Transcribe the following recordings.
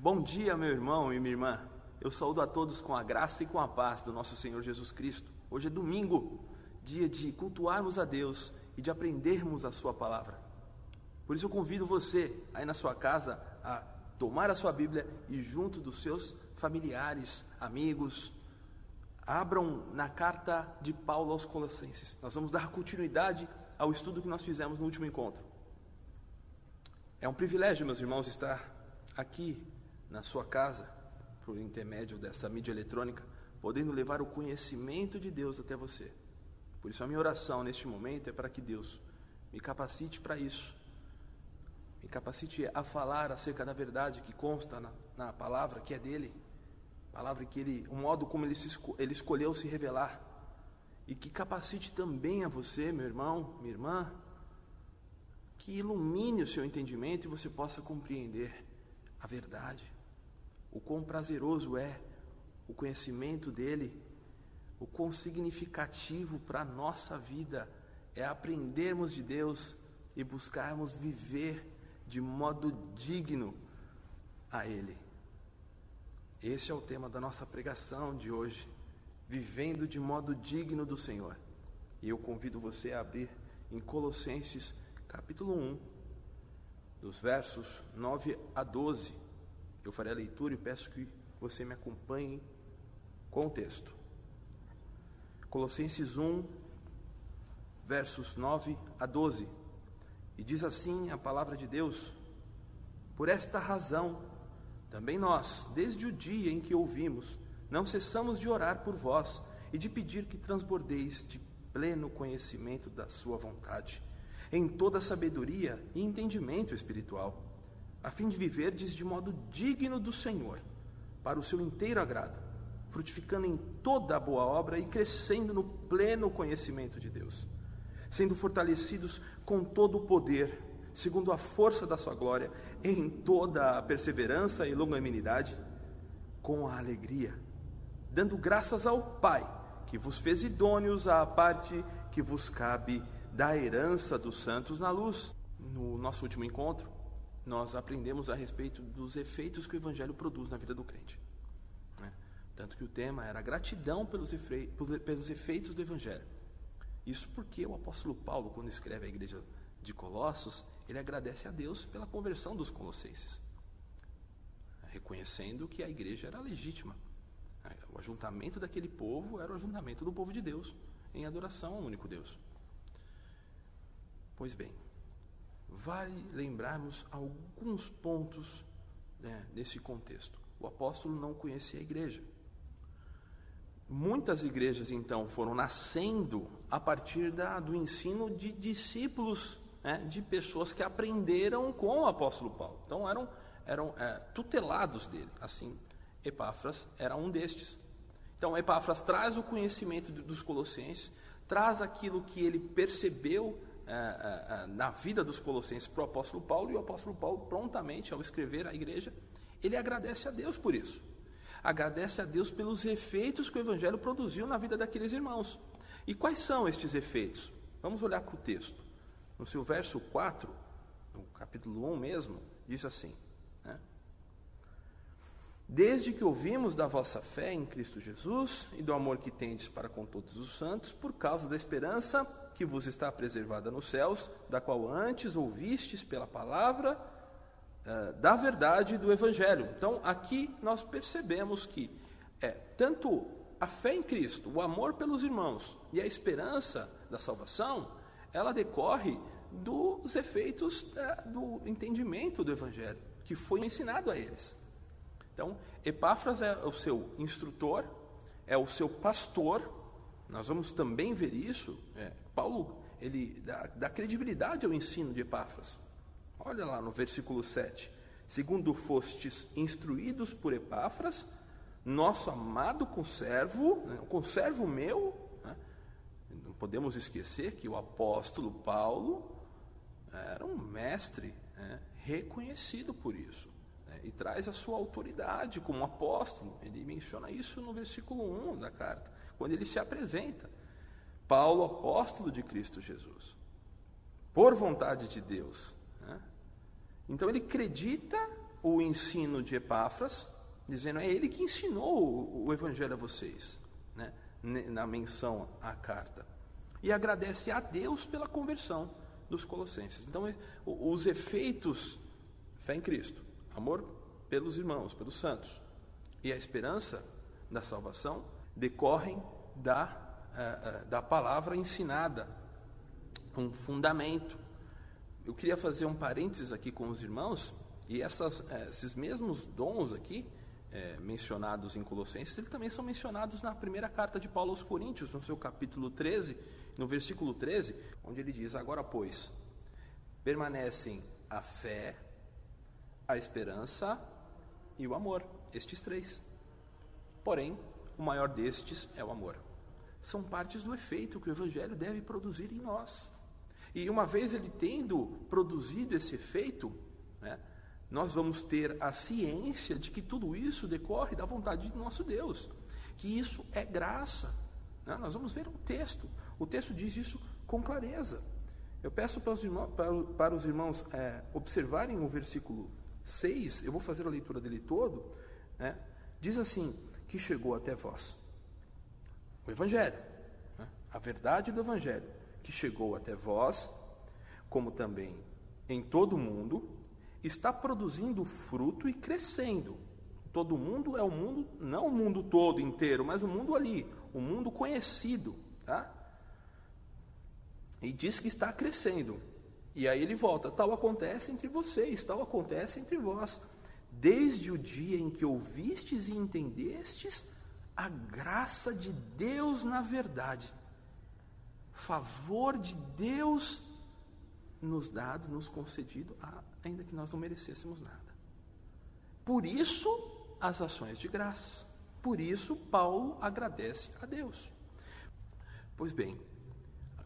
Bom dia, meu irmão e minha irmã. Eu saúdo a todos com a graça e com a paz do nosso Senhor Jesus Cristo. Hoje é domingo, dia de cultuarmos a Deus e de aprendermos a Sua palavra. Por isso eu convido você aí na sua casa a tomar a sua Bíblia e junto dos seus familiares, amigos, abram na carta de Paulo aos Colossenses. Nós vamos dar continuidade ao estudo que nós fizemos no último encontro. É um privilégio, meus irmãos, estar aqui na sua casa, por intermédio dessa mídia eletrônica, podendo levar o conhecimento de Deus até você. Por isso, a minha oração neste momento é para que Deus me capacite para isso, me capacite a falar acerca da verdade que consta na, na palavra que é dele, palavra que ele, o modo como ele, se, ele escolheu se revelar, e que capacite também a você, meu irmão, minha irmã, que ilumine o seu entendimento e você possa compreender a verdade o quão prazeroso é o conhecimento dele, o quão significativo para a nossa vida é aprendermos de Deus e buscarmos viver de modo digno a Ele. Esse é o tema da nossa pregação de hoje, vivendo de modo digno do Senhor. E eu convido você a abrir em Colossenses capítulo 1, dos versos 9 a 12. Eu farei a leitura e peço que você me acompanhe com o texto. Colossenses 1, versos 9 a 12. E diz assim a palavra de Deus: Por esta razão, também nós, desde o dia em que ouvimos, não cessamos de orar por vós e de pedir que transbordeis de pleno conhecimento da Sua vontade, em toda sabedoria e entendimento espiritual a fim de viverdes de modo digno do Senhor, para o seu inteiro agrado, frutificando em toda a boa obra e crescendo no pleno conhecimento de Deus, sendo fortalecidos com todo o poder, segundo a força da sua glória, em toda a perseverança e longanimidade, com a alegria, dando graças ao Pai, que vos fez idôneos à parte que vos cabe da herança dos santos na luz. No nosso último encontro, nós aprendemos a respeito dos efeitos que o Evangelho produz na vida do crente. Né? Tanto que o tema era gratidão pelos, pelos efeitos do Evangelho. Isso porque o apóstolo Paulo, quando escreve a igreja de Colossos, ele agradece a Deus pela conversão dos colossenses, reconhecendo que a igreja era legítima. O ajuntamento daquele povo era o ajuntamento do povo de Deus, em adoração ao único Deus. Pois bem, vale lembrarmos alguns pontos né, nesse contexto. O apóstolo não conhecia a igreja. Muitas igrejas, então, foram nascendo a partir da, do ensino de discípulos, né, de pessoas que aprenderam com o apóstolo Paulo. Então, eram, eram é, tutelados dele. Assim, Epáfras era um destes. Então, Epáfras traz o conhecimento dos colossenses, traz aquilo que ele percebeu é, é, é, na vida dos colossenses para o apóstolo Paulo, e o apóstolo Paulo, prontamente, ao escrever à igreja, ele agradece a Deus por isso. Agradece a Deus pelos efeitos que o Evangelho produziu na vida daqueles irmãos. E quais são estes efeitos? Vamos olhar para o texto. No seu verso 4, no capítulo 1 mesmo, diz assim: né? Desde que ouvimos da vossa fé em Cristo Jesus e do amor que tendes para com todos os santos, por causa da esperança que vos está preservada nos céus, da qual antes ouvistes pela palavra uh, da verdade do Evangelho. Então, aqui nós percebemos que é tanto a fé em Cristo, o amor pelos irmãos e a esperança da salvação, ela decorre dos efeitos uh, do entendimento do Evangelho, que foi ensinado a eles. Então, Epáfras é o seu instrutor, é o seu pastor, nós vamos também ver isso. É, Paulo ele dá, dá, credibilidade ao ensino de Epáfras. Olha lá no versículo 7. Segundo fostes instruídos por Epáfras, nosso amado conservo, né, o conservo meu, né, não podemos esquecer que o apóstolo Paulo era um mestre né, reconhecido por isso. Né, e traz a sua autoridade como apóstolo. Ele menciona isso no versículo 1 da carta quando ele se apresenta. Paulo, apóstolo de Cristo Jesus, por vontade de Deus. Né? Então ele acredita o ensino de Epáfras, dizendo é ele que ensinou o evangelho a vocês, né? na menção à carta. E agradece a Deus pela conversão dos colossenses. Então, os efeitos, fé em Cristo, amor pelos irmãos, pelos santos, e a esperança da salvação decorrem da, uh, uh, da palavra ensinada, um fundamento. Eu queria fazer um parênteses aqui com os irmãos, e essas, uh, esses mesmos dons aqui, mencionados em Colossenses, eles também são mencionados na primeira carta de Paulo aos Coríntios, no seu capítulo 13, no versículo 13, onde ele diz: Agora, pois, permanecem a fé, a esperança e o amor, estes três. Porém, o maior destes é o amor. São partes do efeito que o Evangelho deve produzir em nós. E uma vez ele tendo produzido esse efeito, né, nós vamos ter a ciência de que tudo isso decorre da vontade de nosso Deus, que isso é graça. Né? Nós vamos ver um texto, o texto diz isso com clareza. Eu peço para os irmãos, para, para os irmãos é, observarem o versículo 6, eu vou fazer a leitura dele todo, né? diz assim: que chegou até vós. O Evangelho, né? a verdade do Evangelho, que chegou até vós, como também em todo o mundo, está produzindo fruto e crescendo. Todo mundo é o mundo, não o mundo todo inteiro, mas o mundo ali, o mundo conhecido, tá? E diz que está crescendo. E aí ele volta: tal acontece entre vocês, tal acontece entre vós, desde o dia em que ouvistes e entendestes a graça de Deus na verdade, favor de Deus nos dado, nos concedido, ainda que nós não merecêssemos nada. Por isso, as ações de graças. Por isso, Paulo agradece a Deus. Pois bem,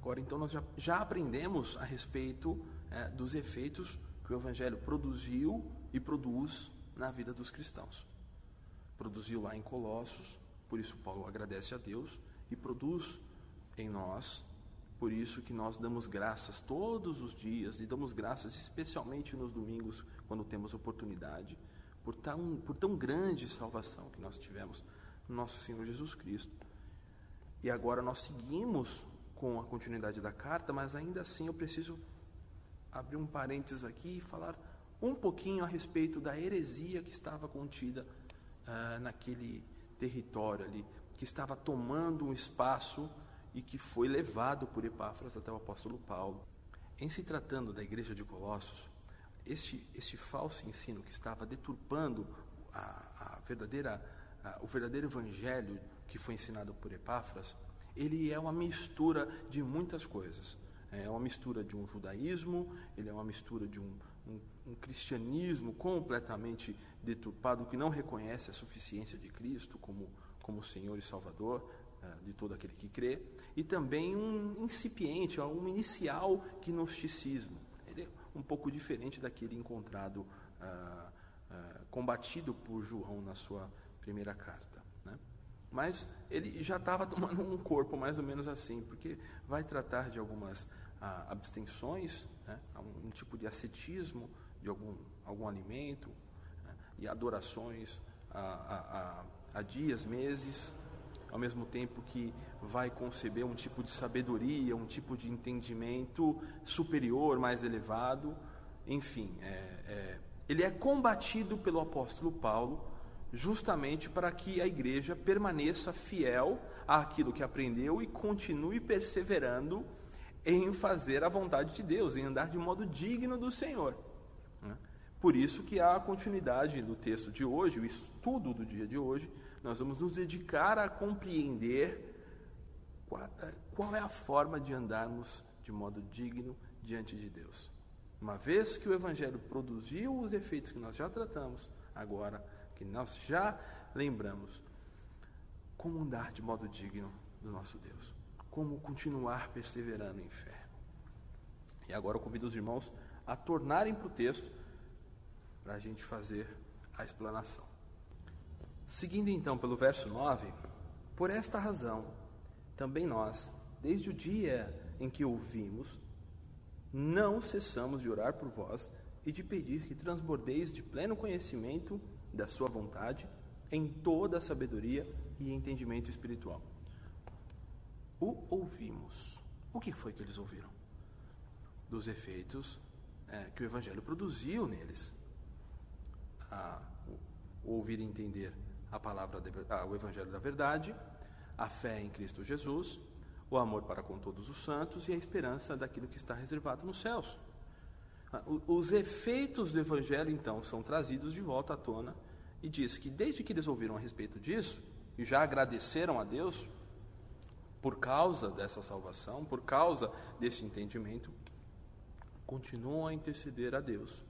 Agora, então, nós já, já aprendemos a respeito é, dos efeitos que o Evangelho produziu e produz na vida dos cristãos. Produziu lá em Colossos, por isso Paulo agradece a Deus, e produz em nós, por isso que nós damos graças todos os dias, e damos graças especialmente nos domingos, quando temos oportunidade, por tão, por tão grande salvação que nós tivemos no nosso Senhor Jesus Cristo. E agora nós seguimos com a continuidade da carta, mas ainda assim eu preciso abrir um parênteses aqui e falar um pouquinho a respeito da heresia que estava contida uh, naquele território ali, que estava tomando um espaço e que foi levado por Epáfras até o apóstolo Paulo. Em se tratando da igreja de Colossos, este, este falso ensino que estava deturpando a, a verdadeira, a, o verdadeiro evangelho que foi ensinado por Epáfras, ele é uma mistura de muitas coisas. É uma mistura de um judaísmo, ele é uma mistura de um, um, um cristianismo completamente deturpado, que não reconhece a suficiência de Cristo como, como Senhor e Salvador uh, de todo aquele que crê, e também um incipiente, um inicial gnosticismo. Ele é um pouco diferente daquele encontrado, uh, uh, combatido por João na sua primeira carta. Mas ele já estava tomando um corpo mais ou menos assim, porque vai tratar de algumas ah, abstenções, né, um, tipo de ascetismo de algum, algum alimento, né, e adorações a, a, a, a dias, meses, ao mesmo tempo que vai conceber um tipo de sabedoria, um tipo de entendimento superior, mais elevado, enfim, é, é, ele é combatido pelo apóstolo Paulo justamente para que a igreja permaneça fiel àquilo que aprendeu e continue perseverando em fazer a vontade de Deus, em andar de modo digno do Senhor. Por isso que a continuidade do texto de hoje, o estudo do dia de hoje, nós vamos nos dedicar a compreender qual é a forma de andarmos de modo digno diante de Deus. Uma vez que o Evangelho produziu os efeitos que nós já tratamos, agora que nós já lembramos como andar de modo digno do nosso Deus, como continuar perseverando em fé. E agora eu convido os irmãos a tornarem para o texto para a gente fazer a explanação. Seguindo então pelo verso 9, por esta razão, também nós, desde o dia em que ouvimos, não cessamos de orar por vós e de pedir que transbordeis de pleno conhecimento da Sua vontade em toda a sabedoria e entendimento espiritual. O ouvimos. O que foi que eles ouviram? Dos efeitos é, que o Evangelho produziu neles. A, ouvir e entender a palavra, o Evangelho da verdade, a fé em Cristo Jesus, o amor para com todos os santos e a esperança daquilo que está reservado nos céus. Ah, os efeitos do Evangelho, então, são trazidos de volta à tona e diz que desde que eles ouviram a respeito disso e já agradeceram a Deus por causa dessa salvação, por causa desse entendimento, continuam a interceder a Deus.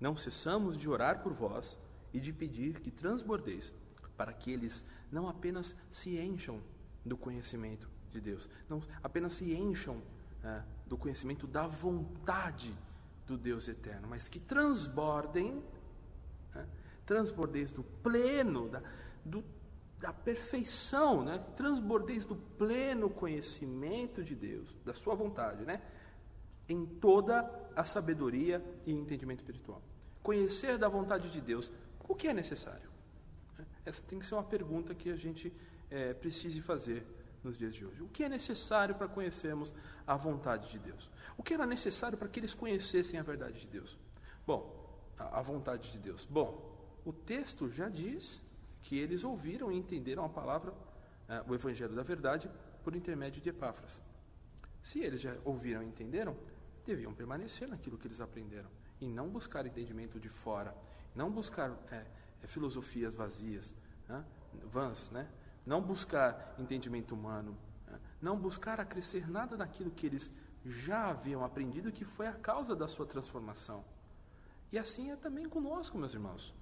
Não cessamos de orar por vós e de pedir que transbordeis, para que eles não apenas se encham do conhecimento de Deus, não apenas se encham é, do conhecimento da vontade do Deus eterno, mas que transbordem, é, transbordeis do pleno, da, do, da perfeição, né? transbordeis do pleno conhecimento de Deus, da sua vontade, né? em toda a sabedoria e entendimento espiritual. Conhecer da vontade de Deus, o que é necessário? Essa tem que ser uma pergunta que a gente é, precise fazer nos dias de hoje. O que é necessário para conhecermos a vontade de Deus? O que era necessário para que eles conhecessem a verdade de Deus? Bom, a, vontade de Deus. Bom, o texto já diz que eles ouviram e entenderam a palavra, é, o Evangelho da Verdade, por intermédio de Epáfras. Se eles já ouviram e entenderam, deviam permanecer naquilo que eles aprenderam e não buscar entendimento de fora, não buscar é, é, filosofias vazias, né? vãs, né? não buscar entendimento humano, né? não buscar acrescer nada daquilo que eles já haviam aprendido, que foi a causa da sua transformação. E assim é também conosco, meus irmãos.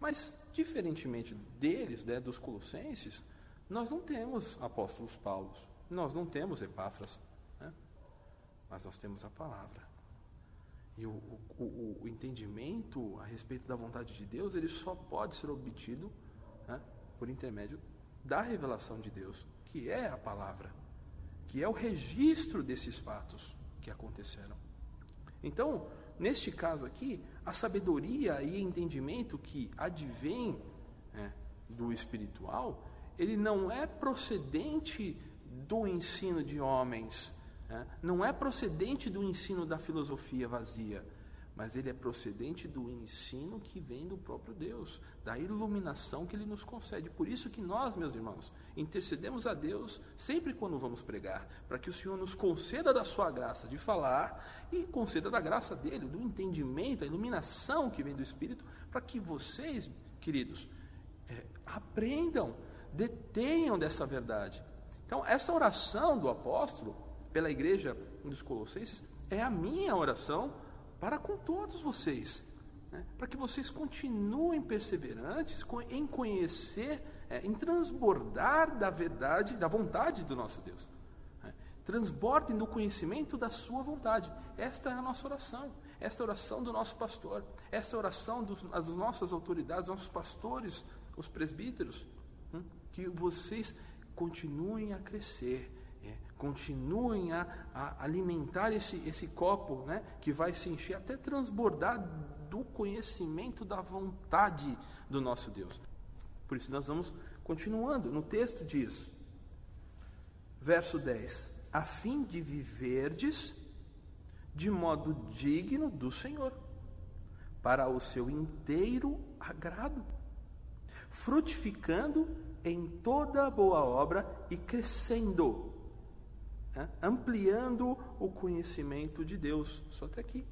Mas, diferentemente deles, né, dos colossenses, nós não temos apóstolos Paulos, nós não temos Epáfras, mas nós temos a palavra. E o, o, o, entendimento a respeito da vontade de Deus, ele só pode ser obtido né, por intermédio da revelação de Deus, que é a palavra, que é o registro desses fatos que aconteceram. Então, neste caso aqui, a sabedoria e entendimento que advém né, do espiritual, ele não é procedente do ensino de homens, né? Não é procedente do ensino da filosofia vazia, mas ele é procedente do ensino que vem do próprio Deus, da iluminação que ele nos concede. Por isso que nós, meus irmãos, intercedemos a Deus sempre quando vamos pregar, para que o Senhor nos conceda da sua graça de falar e conceda da graça dele, do entendimento, a iluminação que vem do Espírito, para que vocês, queridos, é, aprendam, detenham dessa verdade. Então, essa oração do apóstolo, pela igreja dos Colossenses é a minha oração para com todos vocês, né? para que vocês continuem perseverantes em conhecer, é, em transbordar da verdade, da vontade do nosso Deus. Né? Transbordem do conhecimento da sua vontade. Esta é a nossa oração. Esta é a oração do nosso pastor. Esta é a oração das nossas autoridades, nossos pastores, os presbíteros. Hum? Que vocês continuem a crescer continuem a, a alimentar esse, esse copo, né, que vai se encher até transbordar do conhecimento da vontade do nosso Deus. Por isso nós vamos continuando. No texto diz, verso 10: a fim de viverdes de modo digno do Senhor, para o seu inteiro agrado, frutificando em toda boa obra e crescendo? Ampliando o conhecimento de Deus, só até aqui,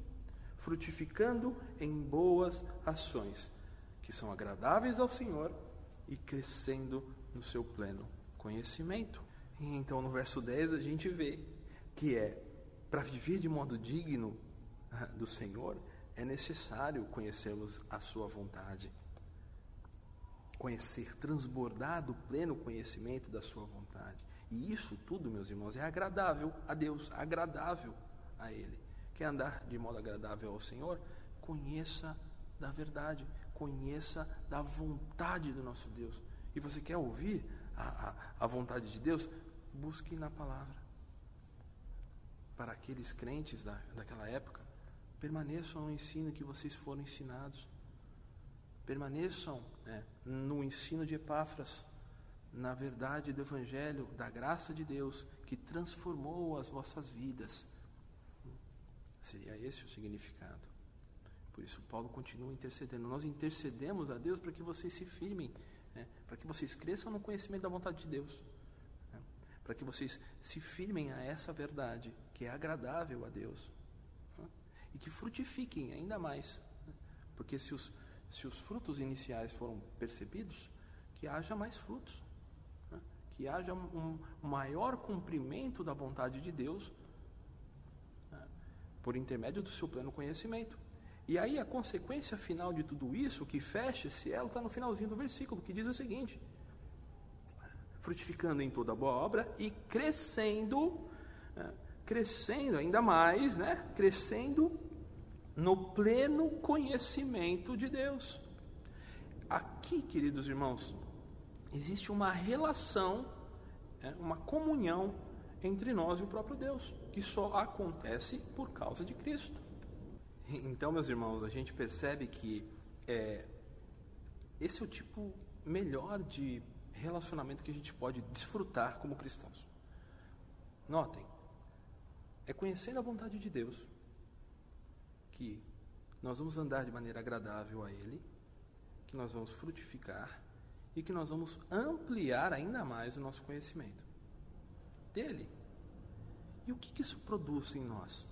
frutificando em boas ações, que são agradáveis ao Senhor e crescendo no seu pleno conhecimento. E então no verso 10 a gente vê que é para viver de modo digno ah, do Senhor, é necessário conhecermos a sua vontade. Conhecer, transbordar do pleno conhecimento da sua vontade. E isso tudo, meus irmãos, é agradável a Deus, agradável a Ele. Quer andar de modo agradável ao Senhor? Conheça da verdade, conheça da vontade do nosso Deus. E você quer ouvir a, a, a vontade de Deus? Busque na palavra. Para aqueles crentes da, daquela época, Permaneçam no ensino que vocês foram ensinados. Permaneçam né, no ensino de Epáfras, na verdade do Evangelho, da graça de Deus que transformou as vossas vidas. Seria esse o significado. Por isso, Paulo continua intercedendo. Nós intercedemos a Deus para que vocês se firmem, né, para que vocês cresçam no conhecimento da vontade de Deus, né, para que vocês se firmem a essa verdade que é agradável a Deus né, e que frutifiquem ainda mais. Né, porque se os se os frutos iniciais foram percebidos, que haja mais frutos? Que haja um maior cumprimento da vontade de Deus né? por intermédio do seu pleno conhecimento. E aí a consequência final de tudo isso, que fecha esse elo, está no finalzinho do versículo, que diz o seguinte: frutificando em toda boa obra e crescendo, né? crescendo ainda mais, né? crescendo no pleno conhecimento de Deus. Aqui, queridos irmãos, existe uma relação, né, uma comunhão entre nós e o próprio Deus, que só acontece por causa de Cristo. Então, meus irmãos, a gente percebe que é, esse é o tipo melhor de relacionamento que a gente pode desfrutar como cristãos. Notem, é conhecendo a vontade de Deus que nós vamos andar de maneira agradável a Ele, que nós vamos frutificar e que nós vamos ampliar ainda mais o nosso conhecimento dele. E o que, que isso produz em nós?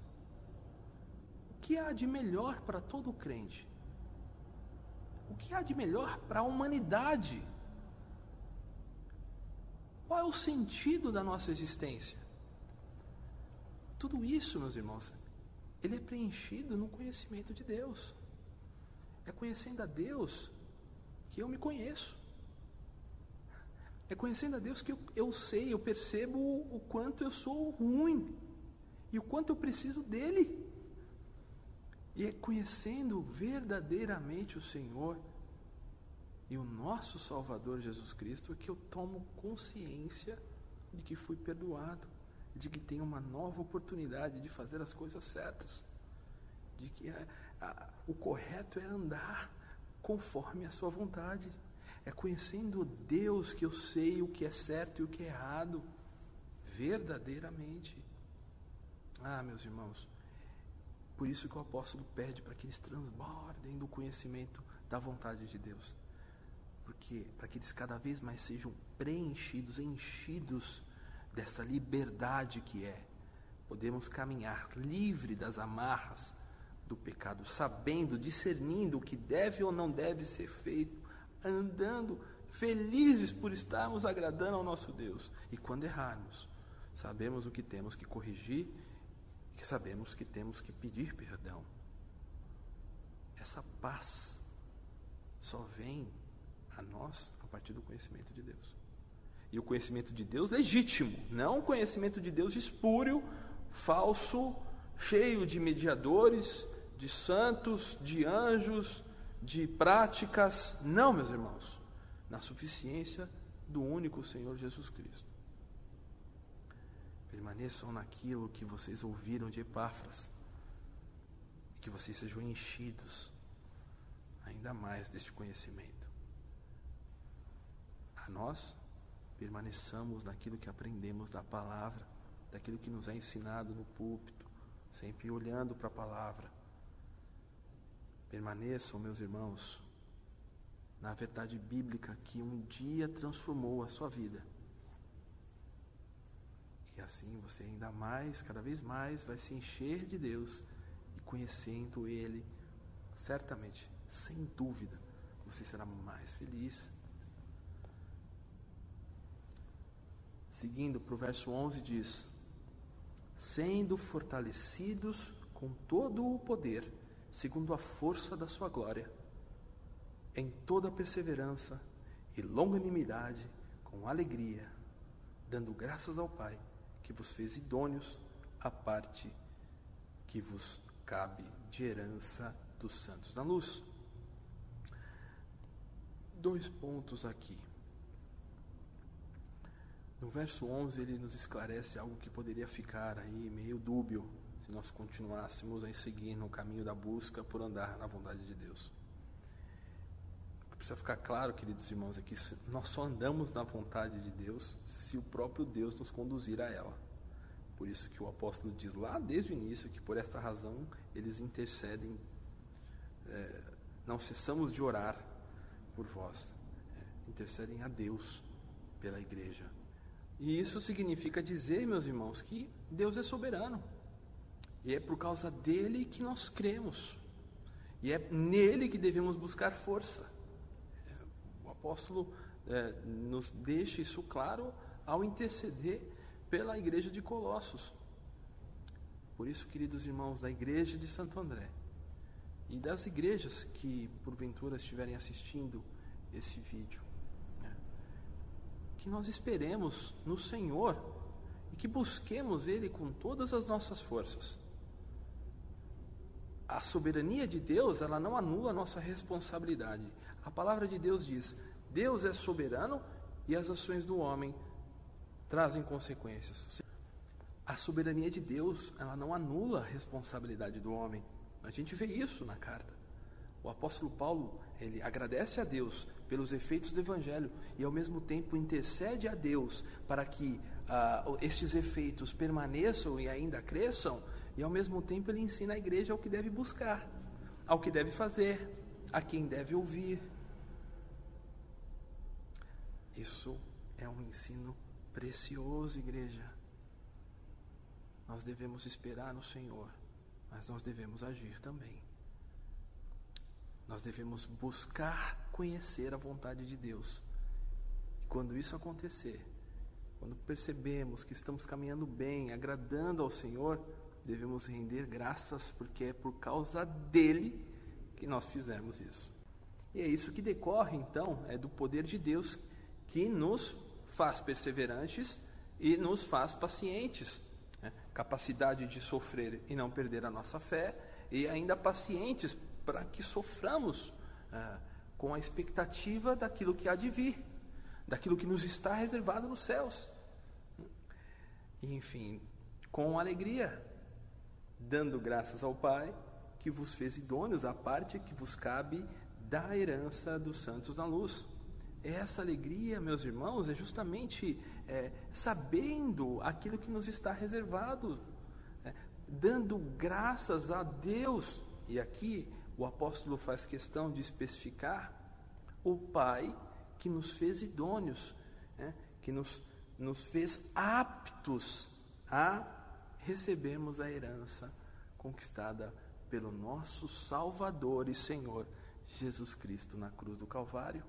O que há de melhor para todo crente? O que há de melhor para a humanidade? Qual é o sentido da nossa existência? Tudo isso, meus irmãos, ele é preenchido no conhecimento de Deus. É conhecendo a Deus que eu me conheço. É conhecendo a Deus que eu, eu sei, eu percebo o, quanto eu sou ruim e o quanto eu preciso dele. E é conhecendo verdadeiramente o Senhor e o nosso Salvador Jesus Cristo que eu tomo consciência de que fui perdoado de que tem uma nova oportunidade de fazer as coisas certas, de que a, a, o correto é andar conforme a sua vontade, é conhecendo Deus que eu sei o que é certo e o que é errado, verdadeiramente. Ah, meus irmãos, por isso que o apóstolo pede para que eles transbordem do conhecimento da vontade de Deus. Porque para que eles cada vez mais sejam preenchidos, enchidos desta liberdade que é. Podemos caminhar livre das amarras do pecado, sabendo, discernindo o que deve ou não deve ser feito, andando felizes por estarmos agradando ao nosso Deus. E quando errarmos, sabemos o que temos que corrigir e sabemos que temos que pedir perdão. Essa paz só vem a nós a partir do conhecimento de Deus. E o conhecimento de Deus legítimo, não o conhecimento de Deus espúrio, falso, cheio de mediadores, de santos, de anjos, de práticas. Não, meus irmãos, na suficiência do único Senhor Jesus Cristo. Permaneçam naquilo que vocês ouviram de Epáfras, e que vocês sejam enchidos ainda mais deste conhecimento. A nós, permaneçamos naquilo que aprendemos da palavra, daquilo que nos é ensinado no púlpito, sempre olhando para a palavra. Permaneçam, meus irmãos, na verdade bíblica que um dia transformou a sua vida. E assim você ainda mais, cada vez mais, vai se encher de Deus e conhecendo Ele, certamente, sem dúvida, você será mais feliz Seguindo para o verso 11 diz: Sendo fortalecidos com todo o poder, segundo a força da sua glória, em toda perseverança e longanimidade, com alegria, dando graças ao Pai, que vos fez idôneos à parte que vos cabe de herança dos santos na luz. Dois pontos aqui. No verso 11 ele nos esclarece algo que poderia ficar aí meio dúbio, se nós continuássemos a seguir no caminho da busca por andar na vontade de Deus. Precisa ficar claro, queridos irmãos, aqui é nós só andamos na vontade de Deus se o próprio Deus nos conduzir a ela. Por isso que o apóstolo diz lá desde o início que por esta razão eles intercedem, é, não cessamos de orar por vós, é, intercedem a Deus pela igreja. E isso significa dizer, meus irmãos, que Deus é soberano. E é por causa dele que nós cremos. E é nele que devemos buscar força. O apóstolo é, nos deixa isso claro ao interceder pela igreja de Colossos. Por isso, queridos irmãos, da igreja de Santo André e das igrejas que porventura estiverem assistindo esse vídeo, né, que nós esperemos no Senhor e que busquemos Ele com todas as nossas forças a soberania de Deus, ela não anula a nossa responsabilidade. A palavra de Deus diz: Deus é soberano e as ações do homem trazem consequências. A soberania de Deus, ela não anula a responsabilidade do homem. A gente vê isso na carta. O apóstolo Paulo, ele agradece a Deus pelos efeitos do evangelho e ao mesmo tempo intercede a Deus para que uh, estes efeitos permaneçam e ainda cresçam e ao mesmo tempo ele ensina a igreja ao que deve buscar, ao que deve fazer, a quem deve ouvir. Isso é um ensino precioso, igreja. Nós devemos esperar no Senhor, mas nós devemos agir também. Nós devemos buscar conhecer a vontade de Deus. E quando isso acontecer, quando percebemos que estamos caminhando bem, agradando ao Senhor, devemos render graças, porque é por causa dele que nós fizemos isso. E é isso que decorre, então, é do poder de Deus que nos faz perseverantes e nos faz pacientes. Né? Capacidade de sofrer e não perder a nossa fé, e ainda pacientes para que soframos é, com a expectativa daquilo que há de vir, daquilo que nos está reservado nos céus. E, enfim, com alegria, dando graças ao Pai, que vos fez idôneos à parte que vos cabe da herança dos santos na luz. Essa alegria, meus irmãos, é justamente é, sabendo aquilo que nos está reservado, é, dando graças a Deus. E aqui o apóstolo faz questão de especificar o Pai que nos fez idôneos, é, que nos, nos fez aptos a recebemos a herança conquistada pelo nosso Salvador e Senhor Jesus Cristo na cruz do Calvário.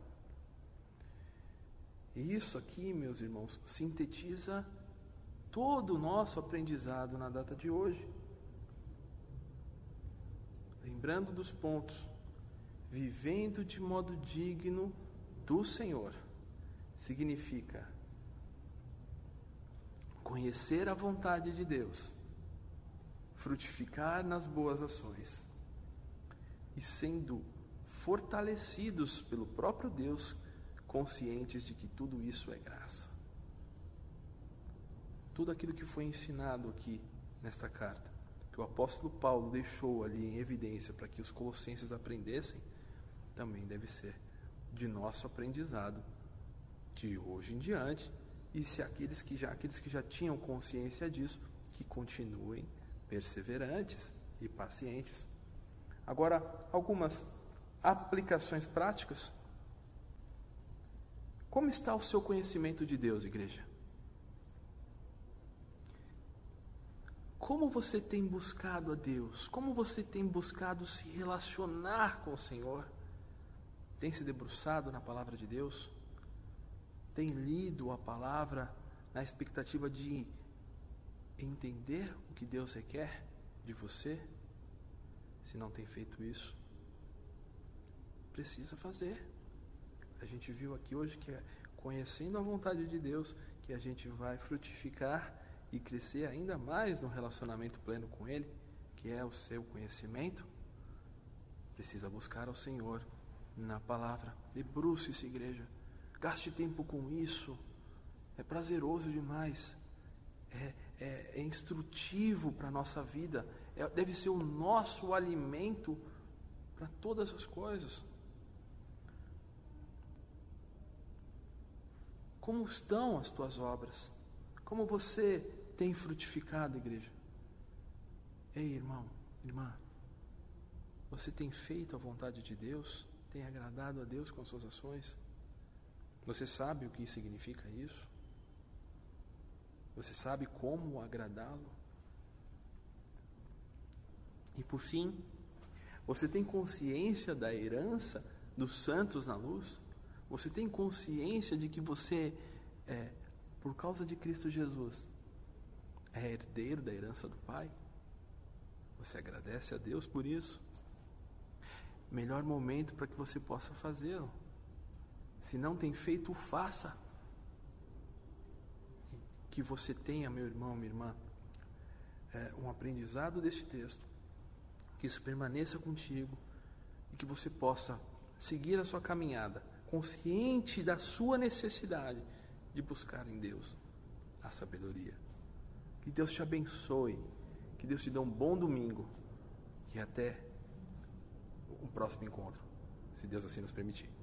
E isso aqui, meus irmãos, sintetiza todo o nosso aprendizado na data de hoje. Lembrando dos pontos, vivendo de modo digno do Senhor, significa conhecer a vontade de Deus, frutificar nas boas ações e sendo fortalecidos pelo próprio Deus, conscientes de que tudo isso é graça. Tudo aquilo que foi ensinado aqui nesta carta, que o apóstolo Paulo deixou ali em evidência para que os colossenses aprendessem, também deve ser de nosso aprendizado de hoje em diante e se aqueles que já aqueles que já tinham consciência disso que continuem perseverantes e pacientes. Agora, algumas aplicações práticas. Como está o seu conhecimento de Deus, igreja? Como você tem buscado a Deus? Como você tem buscado se relacionar com o Senhor? Tem se debruçado na palavra de Deus? Tem lido a palavra na expectativa de entender o que Deus requer de você? Se não tem feito isso, precisa fazer. A gente viu aqui hoje que é conhecendo a vontade de Deus que a gente vai frutificar e crescer ainda mais no relacionamento pleno com Ele, que é o seu conhecimento. Precisa buscar ao Senhor na palavra. Debruce-se, igreja. Gaste tempo com isso. É prazeroso demais. É, é, é instrutivo para a nossa vida, é, deve ser o nosso alimento para todas as coisas. Como estão as tuas obras? Como você tem frutificado, igreja? Ei, irmão, irmã, você tem feito a vontade de Deus? Tem agradado a Deus com suas ações? Você sabe o que significa isso? Você sabe como agradá-lo? E por fim, você tem consciência da herança dos santos na luz? Você tem consciência de que você, é, por causa de Cristo Jesus, é herdeiro da herança do Pai? Você agradece a Deus por isso? melhor momento para que você possa fazê-lo. Se não tem feito, faça. Que você tenha, meu irmão, minha irmã, é, um aprendizado desse texto, que isso permaneça contigo e que você possa seguir a sua caminhada, consciente da sua necessidade de buscar em Deus a sabedoria. Que Deus te abençoe, que Deus te dê um bom domingo e até um próximo encontro, se Deus assim nos permitir.